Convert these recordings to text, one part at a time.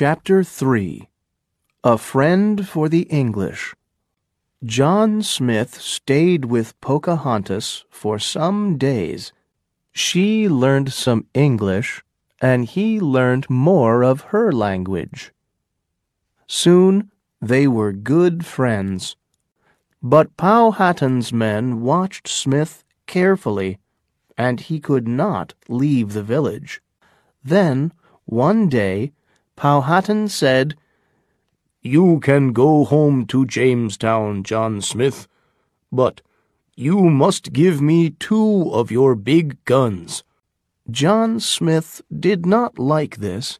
Chapter 3 A Friend for the English John Smith stayed with Pocahontas for some days. She learned some English, and he learned more of her language. Soon they were good friends. But Powhatan's men watched Smith carefully, and he could not leave the village. Then, one day, Powhatan said, You can go home to Jamestown, John Smith, but you must give me two of your big guns. John Smith did not like this,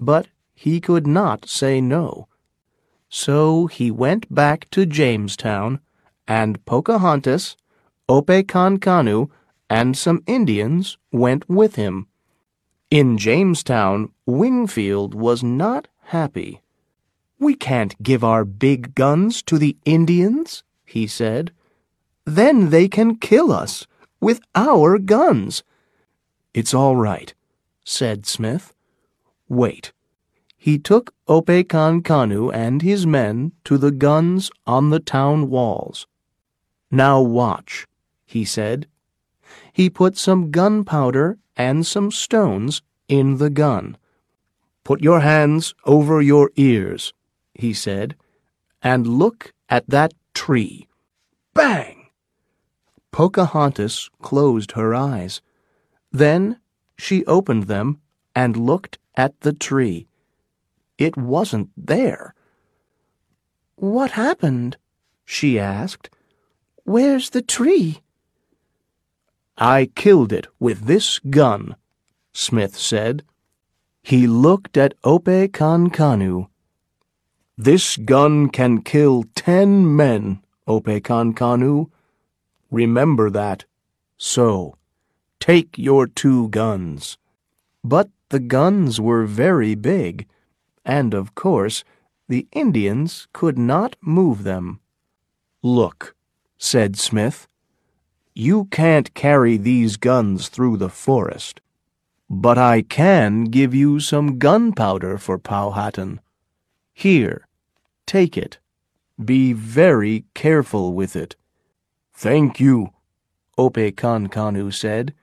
but he could not say no. So he went back to Jamestown, and Pocahontas, Opekankanu, and some Indians went with him. In Jamestown, Wingfield was not happy. We can't give our big guns to the Indians, he said. Then they can kill us with our guns. It's all right, said Smith. Wait. He took Opekankanu and his men to the guns on the town walls. Now watch, he said. He put some gunpowder and some stones in the gun. Put your hands over your ears, he said, and look at that tree. Bang! Pocahontas closed her eyes. Then she opened them and looked at the tree. It wasn't there. What happened? she asked. Where's the tree? I killed it with this gun, Smith said. He looked at Opekankanu. This gun can kill ten men, Opekankanu. Remember that. So, take your two guns. But the guns were very big, and of course the Indians could not move them. Look, said Smith. You can't carry these guns through the forest. But I can give you some gunpowder for Powhatan. Here, take it. Be very careful with it. Thank you, Opekankanu said.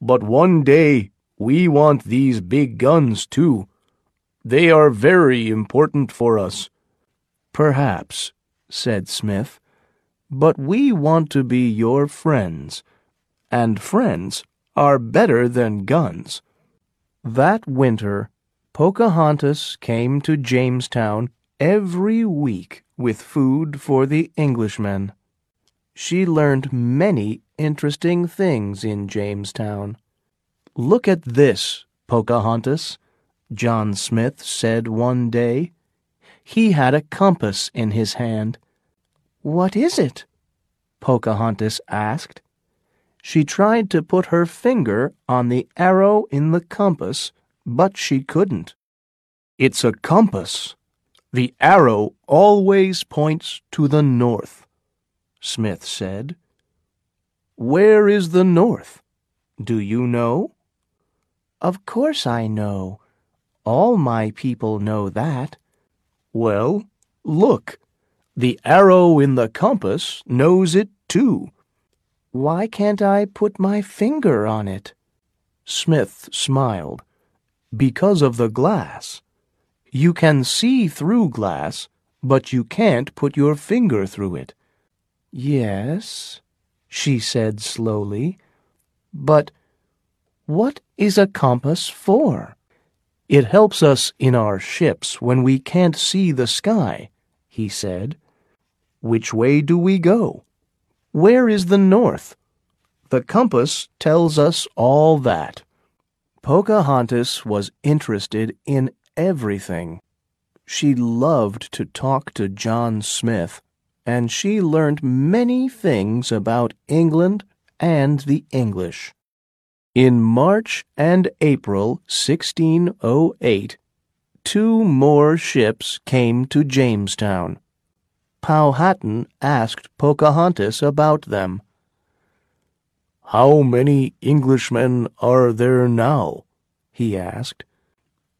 But one day we want these big guns too. They are very important for us. Perhaps, said Smith but we want to be your friends, and friends are better than guns. That winter, Pocahontas came to Jamestown every week with food for the Englishmen. She learned many interesting things in Jamestown. Look at this, Pocahontas, John Smith said one day. He had a compass in his hand. What is it? Pocahontas asked. She tried to put her finger on the arrow in the compass, but she couldn't. It's a compass. The arrow always points to the north, Smith said. Where is the north? Do you know? Of course I know. All my people know that. Well, look. The arrow in the compass knows it too. Why can't I put my finger on it? Smith smiled. Because of the glass. You can see through glass, but you can't put your finger through it. Yes, she said slowly. But what is a compass for? It helps us in our ships when we can't see the sky, he said. Which way do we go? Where is the north? The compass tells us all that. Pocahontas was interested in everything. She loved to talk to John Smith, and she learned many things about England and the English. In March and April 1608, two more ships came to Jamestown. Powhatan asked Pocahontas about them. How many Englishmen are there now? he asked.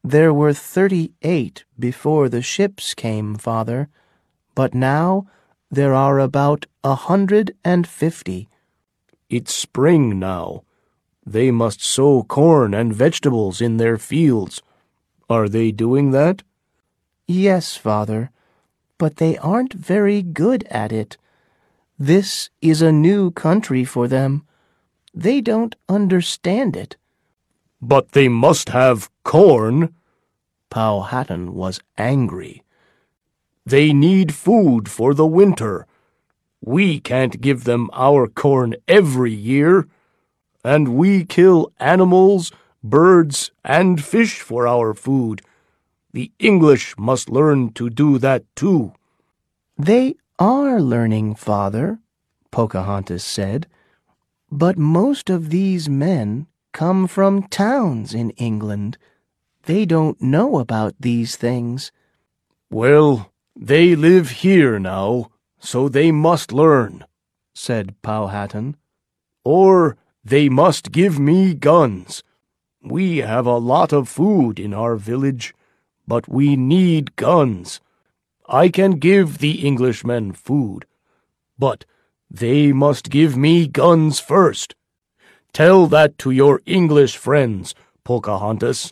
There were thirty-eight before the ships came, father, but now there are about a hundred and fifty. It's spring now. They must sow corn and vegetables in their fields. Are they doing that? Yes, father, but they aren't very good at it. This is a new country for them. They don't understand it. But they must have corn. Powhatan was angry. They need food for the winter. We can't give them our corn every year. And we kill animals, birds, and fish for our food. The English must learn to do that too. They are learning, father, Pocahontas said. But most of these men come from towns in England. They don't know about these things. Well, they live here now, so they must learn, said Powhatan. Or they must give me guns. We have a lot of food in our village, but we need guns. I can give the Englishmen food, but they must give me guns first. Tell that to your English friends, Pocahontas.